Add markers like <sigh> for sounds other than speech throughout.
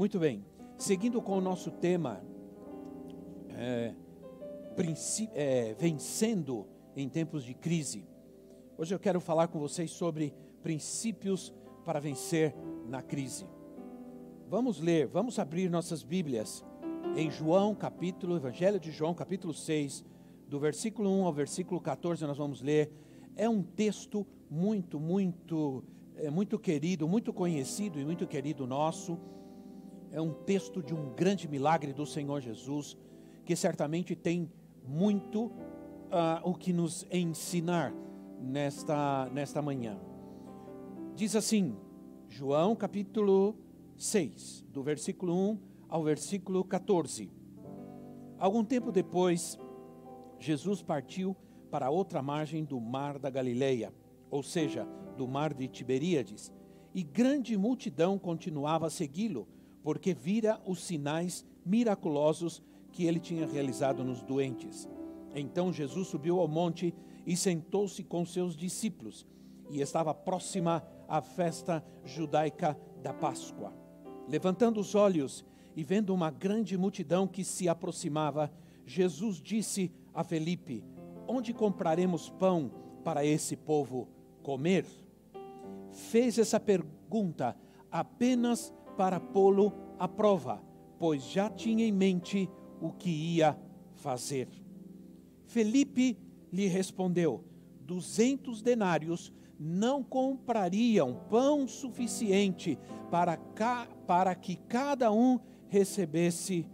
Muito bem, seguindo com o nosso tema, é, é, vencendo em tempos de crise. Hoje eu quero falar com vocês sobre princípios para vencer na crise. Vamos ler, vamos abrir nossas Bíblias em João, capítulo, Evangelho de João, capítulo 6, do versículo 1 ao versículo 14, nós vamos ler. É um texto muito, muito, é, muito querido, muito conhecido e muito querido nosso. É um texto de um grande milagre do Senhor Jesus, que certamente tem muito uh, o que nos ensinar nesta, nesta manhã. Diz assim, João capítulo 6, do versículo 1 ao versículo 14. Algum tempo depois, Jesus partiu para outra margem do mar da Galileia, ou seja, do mar de Tiberíades, e grande multidão continuava a segui-lo, porque vira os sinais miraculosos que ele tinha realizado nos doentes. Então Jesus subiu ao monte e sentou-se com seus discípulos, e estava próxima a festa judaica da Páscoa. Levantando os olhos e vendo uma grande multidão que se aproximava, Jesus disse a Felipe: Onde compraremos pão para esse povo comer? Fez essa pergunta apenas para pô-lo à prova, pois já tinha em mente o que ia fazer. Felipe lhe respondeu: Duzentos denários não comprariam pão suficiente para, ca, para que cada um recebesse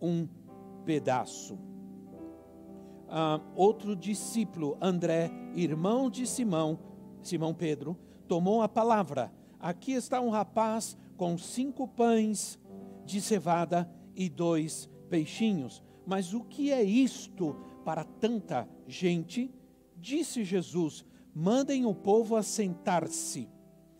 um pedaço. Ah, outro discípulo, André, irmão de Simão, Simão Pedro, tomou a palavra. Aqui está um rapaz com cinco pães de cevada e dois peixinhos. Mas o que é isto para tanta gente? Disse Jesus: mandem o povo assentar-se.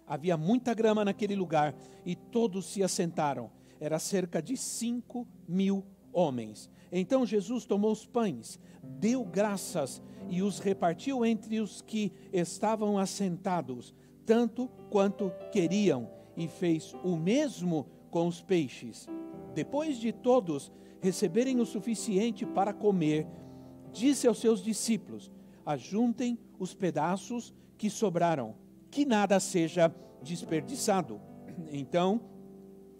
Havia muita grama naquele lugar e todos se assentaram. Era cerca de cinco mil homens. Então Jesus tomou os pães, deu graças e os repartiu entre os que estavam assentados, tanto quanto queriam, e fez o mesmo com os peixes. Depois de todos receberem o suficiente para comer, disse aos seus discípulos: Ajuntem os pedaços que sobraram, que nada seja desperdiçado. <clears throat> Então,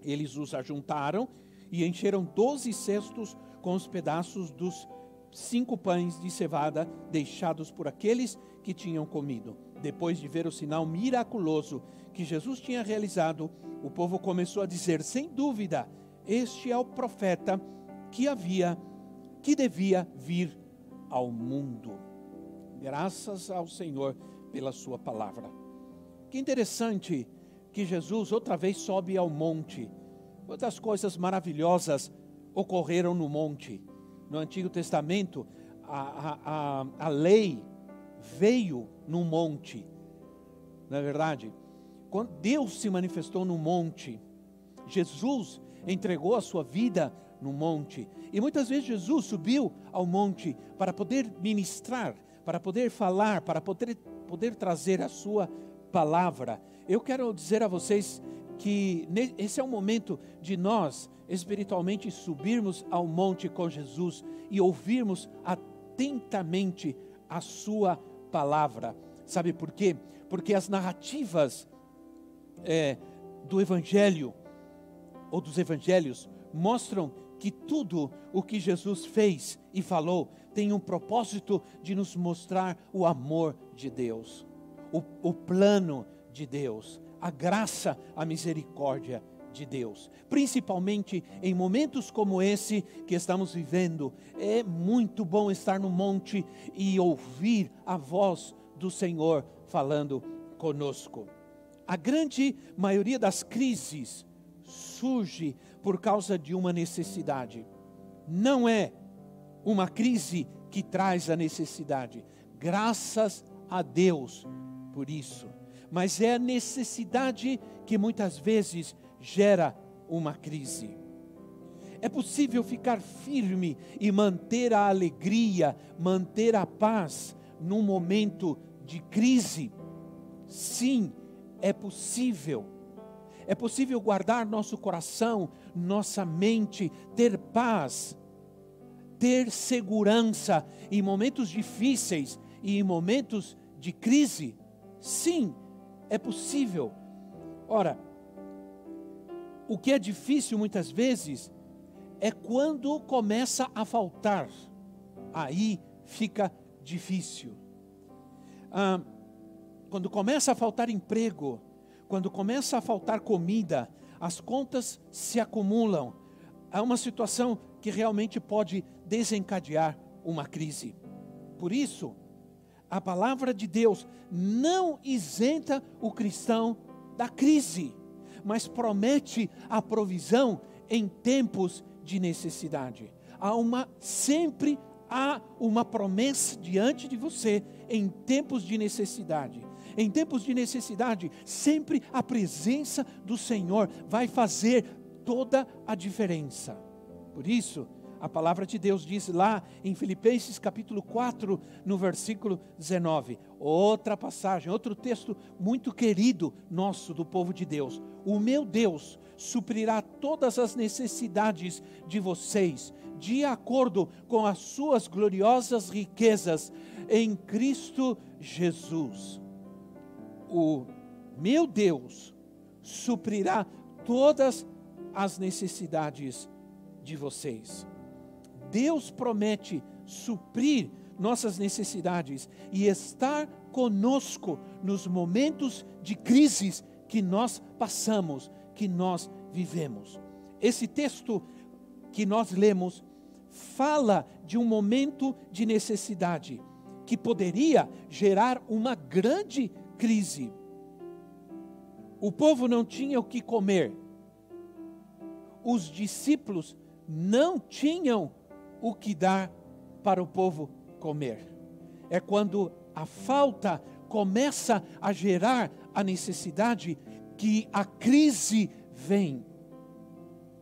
eles os ajuntaram e encheram doze cestos com os pedaços dos cinco pães de cevada deixados por aqueles que tinham comido. Depois de ver o sinal miraculoso que Jesus tinha realizado, o povo começou a dizer: sem dúvida, este é o profeta que havia, que devia vir ao mundo. Graças ao Senhor pela Sua palavra. Que interessante que Jesus outra vez sobe ao monte. Quantas coisas maravilhosas ocorreram no monte. No Antigo Testamento, a, a, a lei veio no monte. Não é verdade? Quando Deus se manifestou no monte, Jesus entregou a sua vida no monte. E muitas vezes Jesus subiu ao monte para poder ministrar, para poder falar, para poder, poder trazer a sua palavra. Eu quero dizer a vocês que esse é o momento de nós espiritualmente subirmos ao monte com Jesus e ouvirmos atentamente a sua palavra. Sabe por quê? Porque as narrativas é, do Evangelho ou dos Evangelhos mostram que tudo o que Jesus fez e falou tem um propósito de nos mostrar o amor de Deus, o, o plano de Deus, a graça, a misericórdia de Deus. Principalmente em momentos como esse que estamos vivendo, é muito bom estar no monte e ouvir a voz do Senhor falando conosco. A grande maioria das crises surge por causa de uma necessidade. Não é uma crise que traz a necessidade. Graças a Deus por isso. Mas é a necessidade que muitas vezes gera uma crise. É possível ficar firme e manter a alegria, manter a paz num momento de crise? Sim, é possível. É possível guardar nosso coração, nossa mente, ter paz, ter segurança em momentos difíceis e em momentos de crise? Sim, é possível. Ora, o que é difícil muitas vezes é quando começa a faltar. Aí fica difícil. Ah, quando começa a faltar emprego, quando começa a faltar comida, as contas se acumulam. É uma situação que realmente pode desencadear uma crise. Por isso, a palavra de Deus não isenta o cristão da crise, mas promete a provisão em tempos de necessidade. Há uma sempre há uma promessa diante de você em tempos de necessidade. Em tempos de necessidade, sempre a presença do Senhor vai fazer toda a diferença. Por isso, a palavra de Deus diz lá em Filipenses capítulo 4, no versículo 19, outra passagem, outro texto muito querido nosso do povo de Deus. O meu Deus suprirá todas as necessidades de vocês, de acordo com as suas gloriosas riquezas em Cristo Jesus. O meu Deus suprirá todas as necessidades de vocês. Deus promete suprir nossas necessidades e estar conosco nos momentos de crises que nós passamos, que nós vivemos. Esse texto que nós lemos fala de um momento de necessidade que poderia gerar uma grande crise. O povo não tinha o que comer. Os discípulos não tinham o que dar para o povo comer. É quando a falta começa a gerar a necessidade que a crise vem.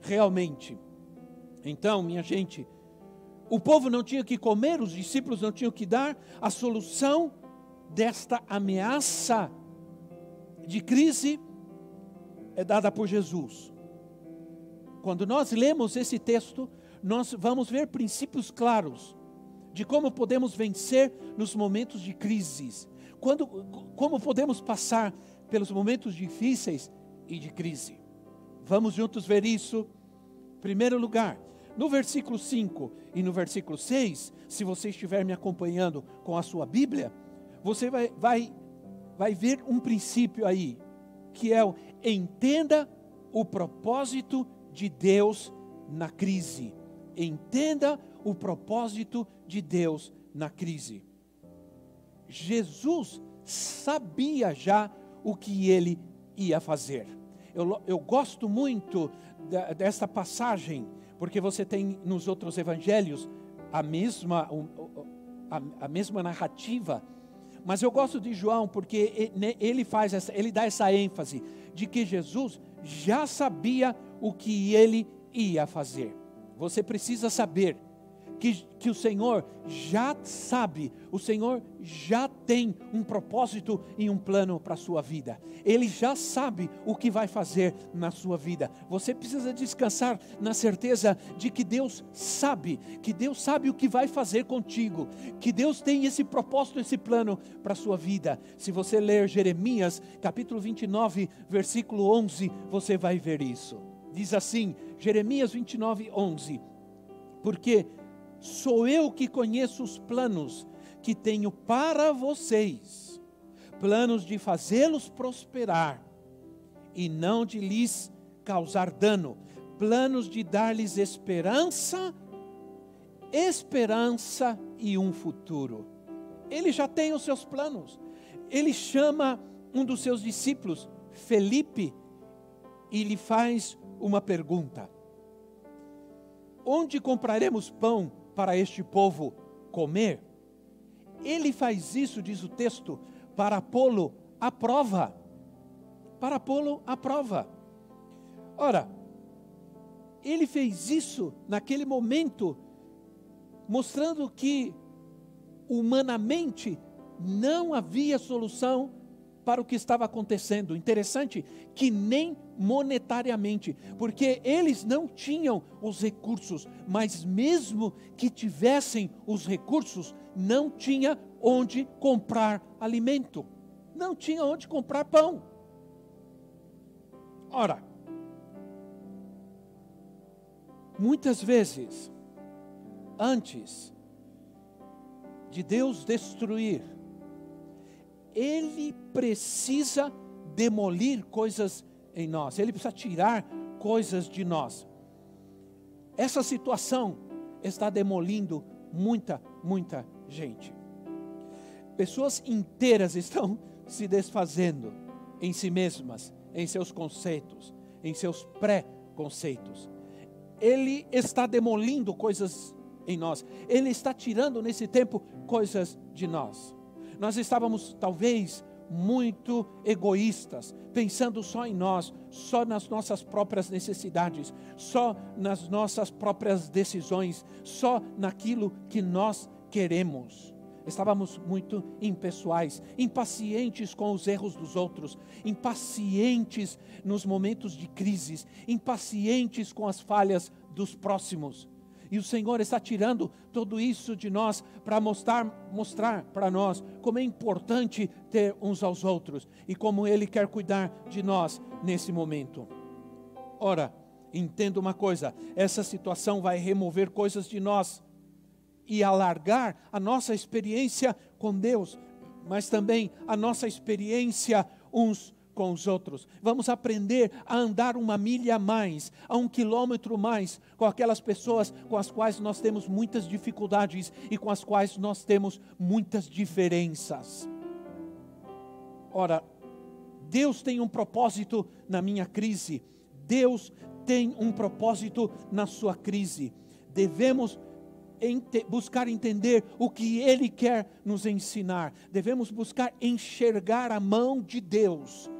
Realmente. Então, minha gente, o povo não tinha que comer, os discípulos não tinham que dar, a solução desta ameaça de crise é dada por Jesus. Quando nós lemos esse texto, nós vamos ver princípios claros de como podemos vencer nos momentos de crises, quando, como podemos passar pelos momentos difíceis e de crise. Vamos juntos ver isso. Primeiro lugar, no versículo 5 e no versículo 6, se você estiver me acompanhando com a sua Bíblia, você vai, vai, vai ver um princípio aí, que é o entenda o propósito de Deus na crise. Entenda o propósito de Deus na crise. Jesus sabia já o que ele ia fazer. Eu, eu gosto muito da, dessa passagem, porque você tem nos outros evangelhos a mesma, a, a mesma narrativa, mas eu gosto de João porque ele faz essa, ele dá essa ênfase de que Jesus já sabia o que ele ia fazer. Você precisa saber que, que o Senhor já sabe, o Senhor já tem um propósito e um plano para a sua vida. Ele já sabe o que vai fazer na sua vida. Você precisa descansar na certeza de que Deus sabe, que Deus sabe o que vai fazer contigo, que Deus tem esse propósito, esse plano para a sua vida. Se você ler Jeremias, capítulo 29, versículo 11, você vai ver isso. Diz assim, Jeremias 29, 11: Porque sou eu que conheço os planos que tenho para vocês, planos de fazê-los prosperar e não de lhes causar dano, planos de dar-lhes esperança, esperança e um futuro. Ele já tem os seus planos. Ele chama um dos seus discípulos, Felipe, e lhe faz uma pergunta: Onde compraremos pão para este povo comer? Ele faz isso, diz o texto, para pô-lo à prova. Para pô-lo à prova. Ora, ele fez isso naquele momento, mostrando que humanamente não havia solução para o que estava acontecendo. Interessante que nem monetariamente, porque eles não tinham os recursos, mas mesmo que tivessem os recursos, não tinha onde comprar alimento, não tinha onde comprar pão. Ora, muitas vezes, antes de Deus destruir ele precisa demolir coisas em nós, ele precisa tirar coisas de nós. Essa situação está demolindo muita, muita gente. Pessoas inteiras <laughs> estão se desfazendo em si mesmas, em seus conceitos, em seus pré-conceitos. Ele está demolindo coisas em nós, ele está tirando nesse tempo coisas de nós nós estávamos talvez muito egoístas, pensando só em nós, só nas nossas próprias necessidades, só nas nossas próprias decisões, só naquilo que nós queremos. Estávamos muito impessoais, impacientes com os erros dos outros, impacientes nos momentos de crises, impacientes com as falhas dos próximos. E o Senhor está tirando tudo isso de nós para mostrar, mostrar para nós como é importante ter uns aos outros e como Ele quer cuidar de nós nesse momento. Ora, entenda uma coisa: essa situação vai remover coisas de nós e alargar a nossa experiência com Deus, mas também a nossa experiência uns com os outros. Vamos aprender a andar uma milha a mais, a um quilômetro mais, com aquelas pessoas com as quais nós temos muitas dificuldades e com as quais nós temos muitas diferenças. Ora, Deus tem um propósito na minha crise, Deus tem um propósito na sua crise. Devemos ente buscar entender o que Ele quer nos ensinar, devemos buscar enxergar a mão de Deus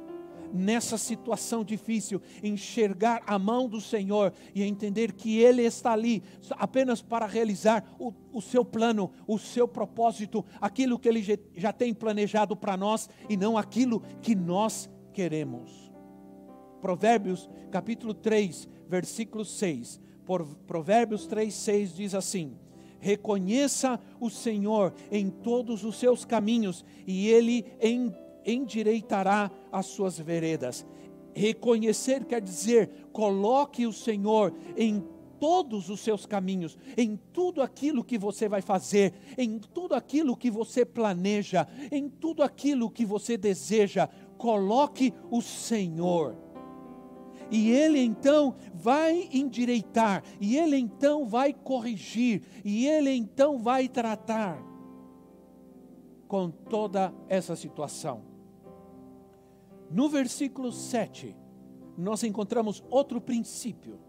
nessa situação difícil, enxergar a mão do Senhor e entender que Ele está ali apenas para realizar o, o seu plano, o seu propósito, aquilo que Ele já tem planejado para nós e não aquilo que nós queremos. Provérbios capítulo 3, versículo 6. Por, Provérbios 3, 6 diz assim: Reconheça o Senhor em todos os seus caminhos, e Ele em endireitará as suas veredas. Reconhecer quer dizer, coloque o Senhor em todos os seus caminhos, em tudo aquilo que você vai fazer, em tudo aquilo que você planeja, em tudo aquilo que você deseja, coloque o Senhor. E Ele então vai endireitar, e Ele então vai corrigir, e Ele então vai tratar com toda essa situação. No versículo 7, nós encontramos outro princípio.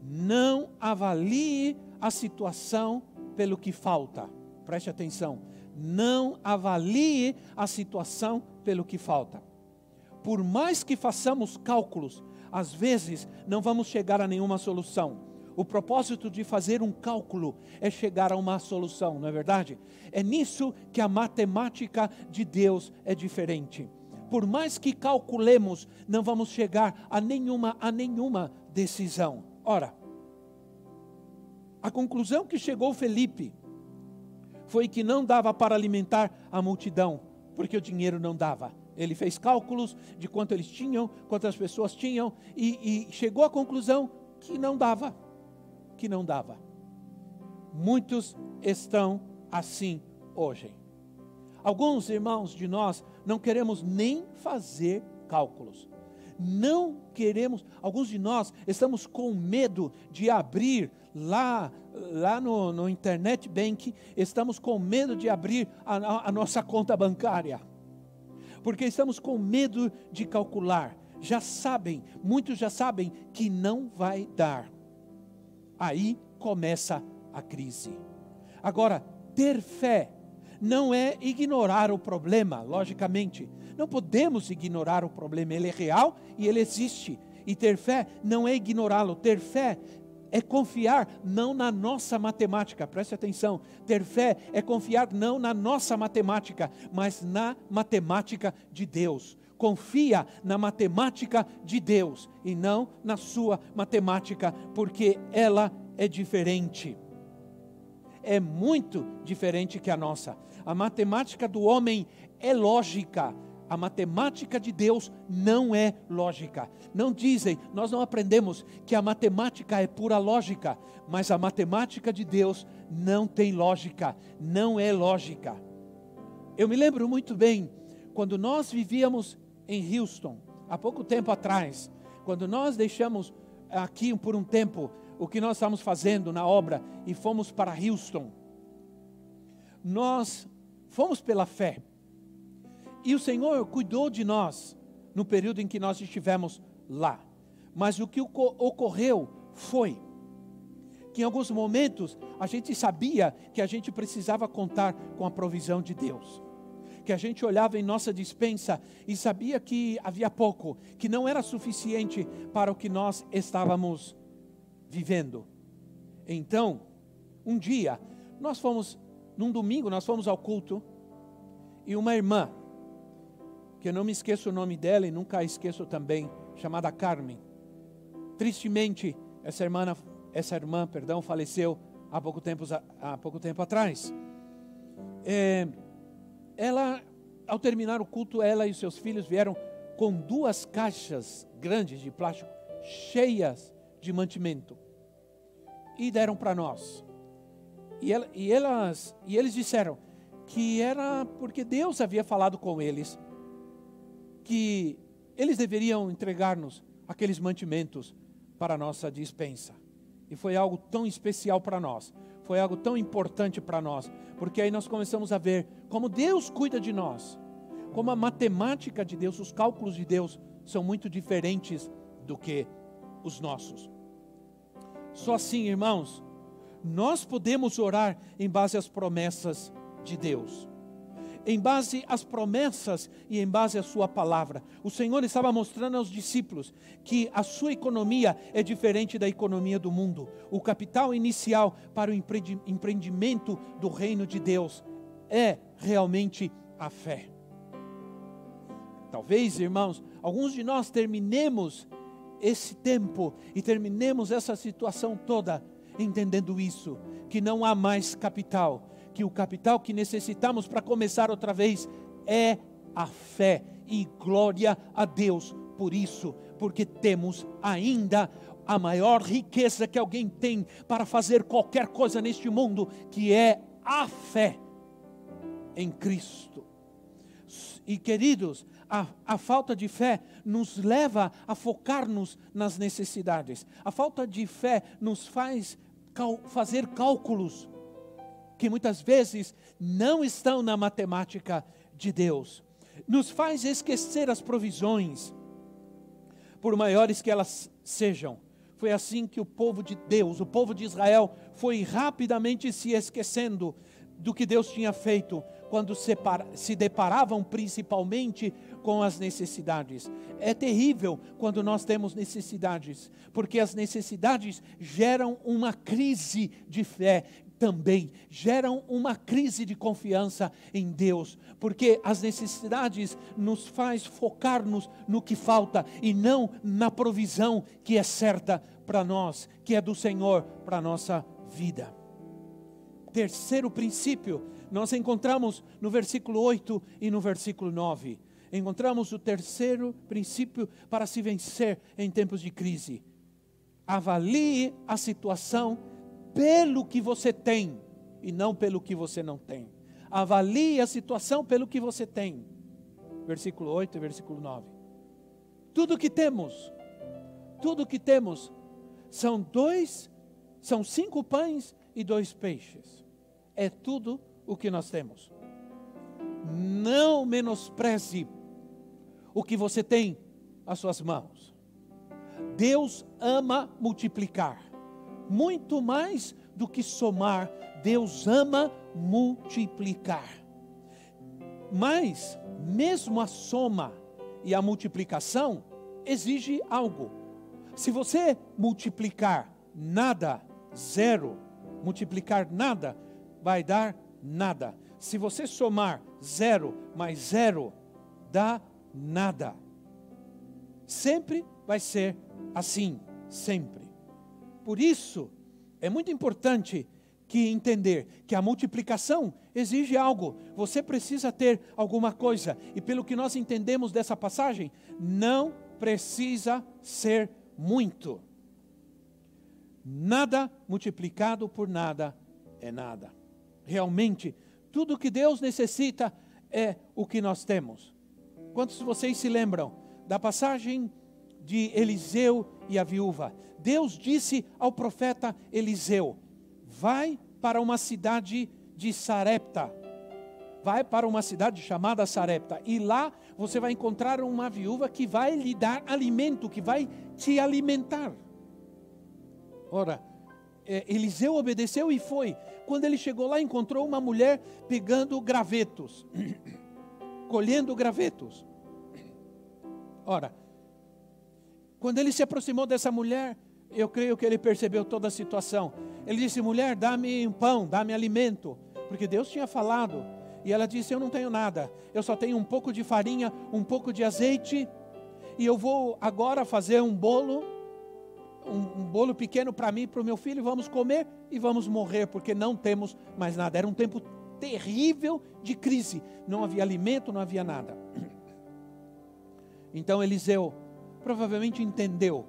Não avalie a situação pelo que falta. Preste atenção. Não avalie a situação pelo que falta. Por mais que façamos cálculos, às vezes não vamos chegar a nenhuma solução o propósito de fazer um cálculo é chegar a uma solução, não é verdade? É nisso que a matemática de Deus é diferente. Por mais que calculemos, não vamos chegar a nenhuma a nenhuma decisão. Ora, a conclusão que chegou Felipe foi que não dava para alimentar a multidão, porque o dinheiro não dava. Ele fez cálculos de quanto eles tinham, quantas pessoas tinham, e, e chegou à conclusão que não dava que não dava. Muitos estão assim hoje. Alguns irmãos de nós não queremos nem fazer cálculos. Não queremos, alguns de nós estamos com medo de abrir lá, lá no, no internet bank, estamos com medo de abrir a, a nossa conta bancária, porque estamos com medo de calcular. Já sabem, muitos já sabem que não vai dar aí começa a crise. Agora, ter fé não é ignorar o problema, logicamente. Não podemos ignorar o problema, ele é real e ele existe. E ter fé não é ignorá-lo, ter fé é confiar não na nossa matemática, preste atenção. Ter fé é confiar não na nossa matemática, mas na matemática de Deus. Confia na matemática de Deus e não na sua matemática, porque ela é diferente. É muito diferente que a nossa. A matemática do homem é lógica, a matemática de Deus não é lógica. Não dizem, nós não aprendemos que a matemática é pura lógica, mas a matemática de Deus não tem lógica, não é lógica. Eu me lembro muito bem quando nós vivíamos em Houston, há pouco tempo atrás, quando nós deixamos aqui por um tempo o que nós estávamos fazendo na obra e fomos para Houston. Nós fomos pela fé. E o Senhor cuidou de nós no período em que nós estivemos lá. Mas o que ocorreu foi que em alguns momentos a gente sabia que a gente precisava contar com a provisão de Deus. Que a gente olhava em nossa dispensa e sabia que havia pouco, que não era suficiente para o que nós estávamos vivendo. Então, um dia, nós fomos, num domingo, nós fomos ao culto e uma irmã que eu não me esqueço o nome dela e nunca esqueço também, chamada Carmen. Tristemente, essa irmã, essa irmã, perdão, faleceu há pouco tempo, há pouco tempo atrás. É, ela, ao terminar o culto, ela e seus filhos vieram com duas caixas grandes de plástico cheias de mantimento e deram para nós. E, ela, e, elas, e eles disseram que era porque Deus havia falado com eles que eles deveriam entregar-nos aqueles mantimentos para a nossa dispensa. E foi algo tão especial para nós, foi algo tão importante para nós, porque aí nós começamos a ver como Deus cuida de nós, como a matemática de Deus, os cálculos de Deus são muito diferentes do que os nossos. Só assim, irmãos, nós podemos orar em base às promessas de Deus em base às promessas e em base à sua palavra. O Senhor estava mostrando aos discípulos que a sua economia é diferente da economia do mundo. O capital inicial para o empreendimento do reino de Deus é realmente a fé. Talvez, irmãos, alguns de nós terminemos esse tempo e terminemos essa situação toda entendendo isso, que não há mais capital, que o capital que necessitamos para começar outra vez é a fé. E glória a Deus por isso, porque temos ainda a maior riqueza que alguém tem para fazer qualquer coisa neste mundo, que é a fé em Cristo. E queridos, a, a, falta de fé nos leva a focar-nos nas necessidades. A falta de fé nos faz cal, fazer cálculos que muitas vezes não estão na matemática de Deus. Nos faz esquecer as provisões, por maiores que elas sejam. Foi assim que o povo de Deus, o povo de Israel, foi rapidamente se esquecendo do que Deus tinha feito quando se deparavam principalmente com as necessidades. É terrível quando nós temos necessidades, porque as necessidades geram uma crise de fé, também geram uma crise de confiança em Deus, porque as necessidades nos faz focar-nos no que falta e não na provisão que é certa para nós, que é do Senhor para nossa vida. Terceiro princípio, nós encontramos no versículo 8 e no versículo 9. Encontramos o terceiro princípio para se vencer em tempos de crise. Avalie a situação pelo que você tem e não pelo que você não tem. Avalie a situação pelo que você tem. Versículo 8 e versículo 9. Tudo que temos, tudo que temos são dois, são cinco pães e dois peixes. É tudo o que nós temos. Não menospreze o que você tem às suas mãos. Deus ama multiplicar muito mais do que somar, Deus ama multiplicar. Mas, mesmo a soma e a multiplicação exige algo. Se você multiplicar nada, zero. Multiplicar nada vai dar nada. Se você somar zero mais zero, dá nada. Sempre vai ser assim, sempre. Por isso, é muito importante que entender que a multiplicação exige algo. Você precisa ter alguma coisa. E pelo que nós entendemos dessa passagem, não precisa ser muito. Nada multiplicado por nada é nada. Realmente, tudo que Deus necessita é o que nós temos. Quantos de vocês se lembram da passagem de Eliseu e a viúva? Deus disse ao profeta Eliseu: Vai para uma cidade de Sarepta. Vai para uma cidade chamada Sarepta. E lá você vai encontrar uma viúva que vai lhe dar alimento, que vai te alimentar. Ora, é, Eliseu obedeceu e foi. Quando ele chegou lá, encontrou uma mulher pegando gravetos, <clears throat> colhendo gravetos. Ora, quando ele se aproximou dessa mulher, eu creio que ele percebeu toda a situação. Ele disse: Mulher, dá-me um pão, dá-me alimento, porque Deus tinha falado. E ela disse: Eu não tenho nada, eu só tenho um pouco de farinha, um pouco de azeite, e eu vou agora fazer um bolo, um, um bolo pequeno para mim e para o meu filho, vamos comer e vamos morrer, porque não temos mais nada. Era um tempo terrível de crise, não havia alimento, não havia nada. <clears throat> Então Eliseu provavelmente entendeu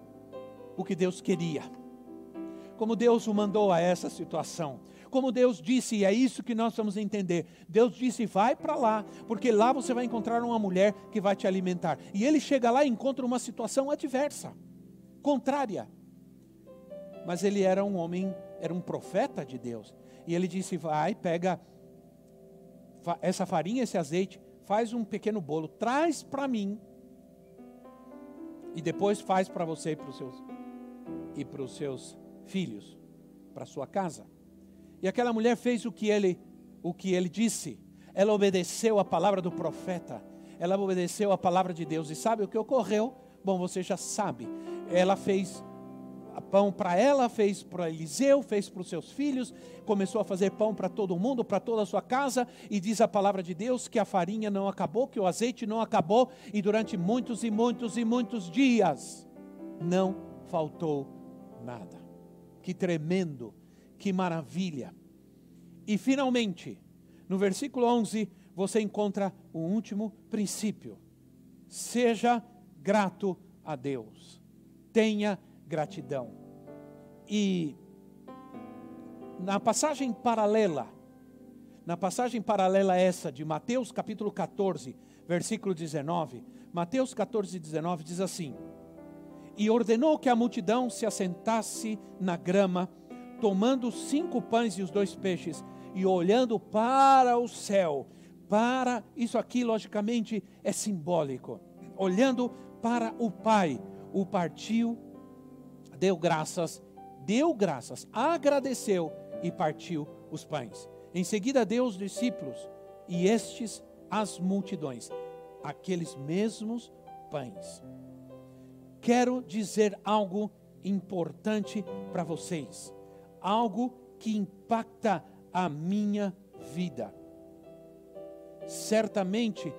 o que Deus queria. Como Deus o mandou a essa situação. Como Deus disse, e é isso que nós vamos entender. Deus disse: vai para lá, porque lá você vai encontrar uma mulher que vai te alimentar. E ele chega lá e encontra uma situação adversa, contrária. Mas ele era um homem, era um profeta de Deus. E ele disse: vai, pega essa farinha, esse azeite, faz um pequeno bolo, traz para mim. E depois faz para você e para os seus e para os seus filhos, para sua casa. E aquela mulher fez o que ele, o que ele disse. Ela obedeceu a palavra do profeta. Ela obedeceu a palavra de Deus. E sabe o que ocorreu? Bom, você já sabe. Ela fez pão para ela, fez para Eliseu, fez para os seus filhos, começou a fazer pão para todo mundo, para toda a sua casa, e diz a palavra de Deus que a farinha não acabou, que o azeite não acabou, e durante muitos e muitos e muitos dias não faltou nada. Que tremendo, que maravilha. E finalmente, no versículo 11, você encontra o último princípio. Seja grato a Deus. Tenha gratidão. E na passagem paralela, na passagem paralela essa de Mateus capítulo 14, versículo 19, Mateus 14, 19 diz assim: e ordenou que a multidão se assentasse na grama, tomando cinco pães e os dois peixes, e olhando para o céu. Para isso aqui, logicamente, é simbólico. Olhando para o Pai, o partiu, deu graças, deu graças, agradeceu e partiu os pães. Em seguida deu os discípulos e estes as multidões, aqueles mesmos pães quero dizer algo importante para vocês, algo que impacta a minha vida. Certamente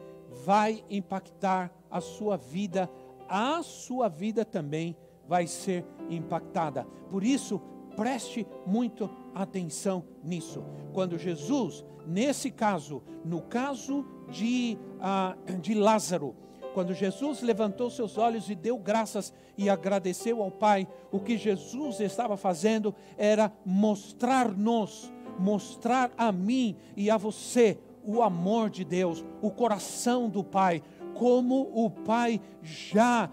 vai impactar a sua vida, a sua vida também vai ser impactada. Por isso, preste muito atenção nisso. Quando Jesus, nesse caso, no caso de, uh, de Lázaro, quando Jesus levantou seus olhos e deu graças e agradeceu ao Pai, o que Jesus estava fazendo era mostrar-nos, mostrar a mim e a você o amor de Deus, o coração do Pai, como o Pai já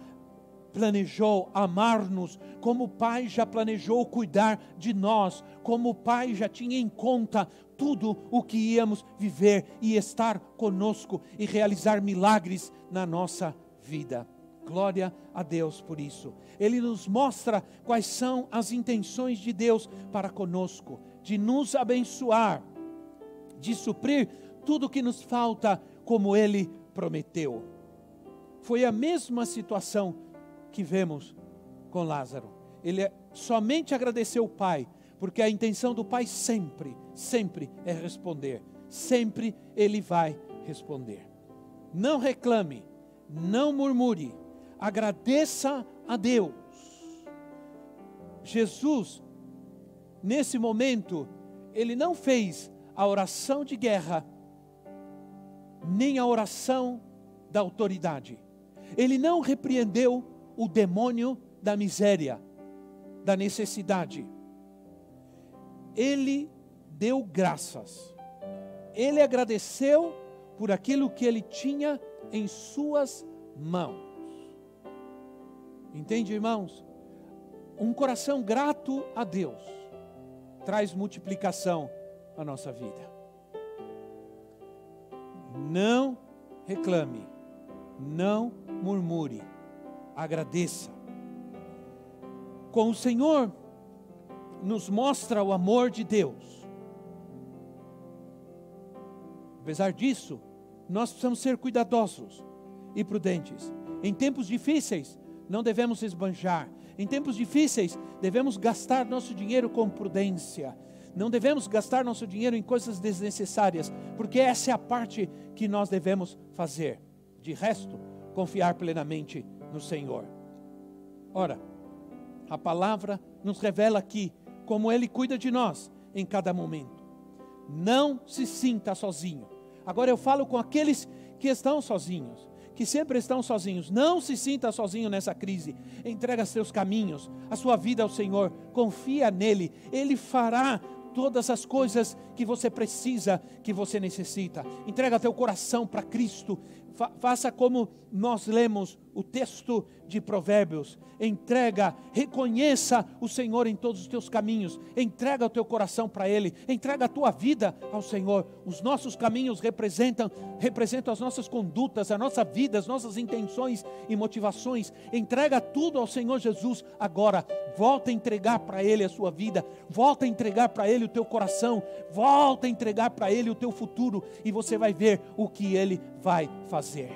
planejou amar-nos, como o Pai já planejou cuidar de nós, como o Pai já tinha em conta tudo o que íamos viver e estar conosco e realizar milagres na nossa vida. Glória a Deus por isso. Ele nos mostra quais são as intenções de Deus para conosco, de nos abençoar, de suprir tudo o que nos falta, como Ele prometeu. Foi a mesma situação que vemos com Lázaro. ele é, somente agradeceu o pai, porque a intenção do pai sempre, sempre é responder. Sempre ele vai responder. Não reclame, não murmure, agradeça a Deus. Jesus, nesse momento, ele não fez a oração de guerra, nem a oração da autoridade. Ele não repreendeu o demônio da miséria, da necessidade. Ele deu graças. Ele agradeceu por aquilo que ele tinha em suas mãos. Entende, irmãos? Um coração grato a Deus traz multiplicação à nossa vida. Não reclame, não murmure, agradeça. Com o Senhor nos mostra o amor de Deus. Apesar disso, nós precisamos ser cuidadosos e prudentes. Em tempos difíceis, não devemos esbanjar. Em tempos difíceis, devemos gastar nosso dinheiro com prudência. Não devemos gastar nosso dinheiro em coisas desnecessárias, porque essa é a parte que nós devemos fazer. De resto, confiar plenamente no Senhor. Ora, a palavra nos revela aqui como Ele cuida de nós em cada momento. Não se sinta sozinho. Agora eu falo com aqueles que estão sozinhos que sempre estão sozinhos. Não se sinta sozinho nessa crise. Entrega seus caminhos, a sua vida ao Senhor. Confia nele. Ele fará todas as coisas que você precisa, que você necessita. Entrega teu coração para Cristo. Fa faça como nós lemos o texto de Provérbios. Entrega, reconheça o Senhor em todos os teus caminhos. Entrega o teu coração para Ele. Entrega a tua vida ao Senhor. Os nossos caminhos representam, representam as nossas condutas, a nossa vida, as nossas intenções e motivações. Entrega tudo ao Senhor Jesus agora. Volta a entregar para Ele a sua vida. Volta a entregar para Ele o teu coração. Volta a entregar para Ele o teu futuro. E você vai ver o que Ele vai fazer.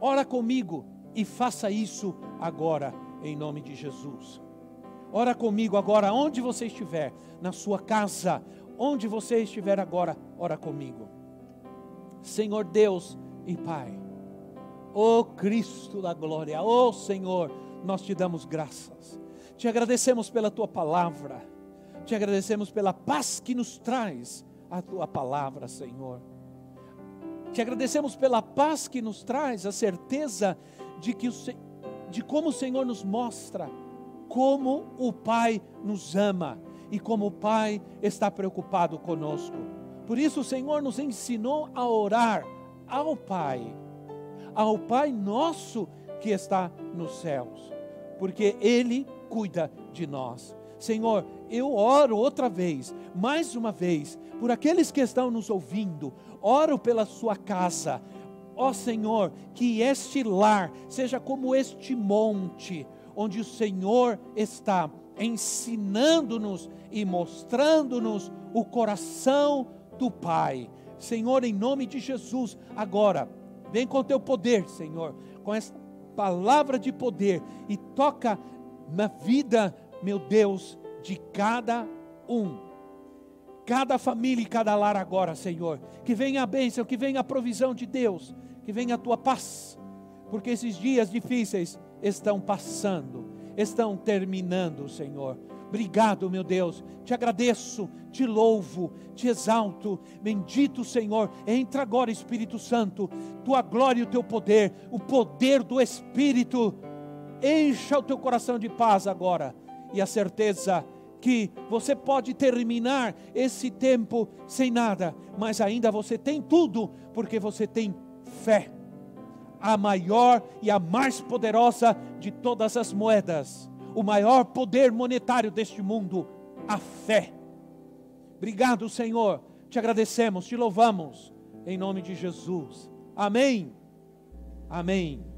Ora comigo e faça isso agora, em nome de Jesus. Ora comigo agora, onde você estiver, na sua casa, onde você estiver agora, ora comigo. Senhor Deus e Pai, ó oh Cristo da glória, ó oh Senhor, nós te damos graças, te agradecemos pela tua palavra, te agradecemos pela paz que nos traz a tua palavra, Senhor. Te agradecemos pela paz que nos traz a certeza de, que o, de como o Senhor nos mostra como o Pai nos ama e como o Pai está preocupado conosco. Por isso o Senhor nos ensinou a orar ao Pai, ao Pai nosso que está nos céus, porque Ele cuida de nós. Senhor, eu oro outra vez, mais uma vez, por aqueles que estão nos ouvindo, oro pela sua casa. Ó Senhor, que este lar seja como este monte, onde o Senhor está ensinando-nos e mostrando-nos o coração do Pai. Senhor, em nome de Jesus, agora, vem com teu poder, Senhor, com essa palavra de poder e toca na vida, meu Deus, de cada um cada família e cada lar agora, Senhor. Que venha a bênção, que venha a provisão de Deus, que venha a tua paz, porque esses dias difíceis estão passando, estão terminando, Senhor. Obrigado, meu Deus. Te agradeço, te louvo, te exalto. Bendito Senhor. Entra agora, Espírito Santo. Tua glória e o teu poder, o poder do Espírito. Encha o teu coração de paz agora e a certeza que você pode terminar esse tempo sem nada, mas ainda você tem tudo, porque você tem fé. A maior e a mais poderosa de todas as moedas, o maior poder monetário deste mundo, a fé. Obrigado, Senhor. Te agradecemos, te louvamos, em nome de Jesus. Amém. Amém.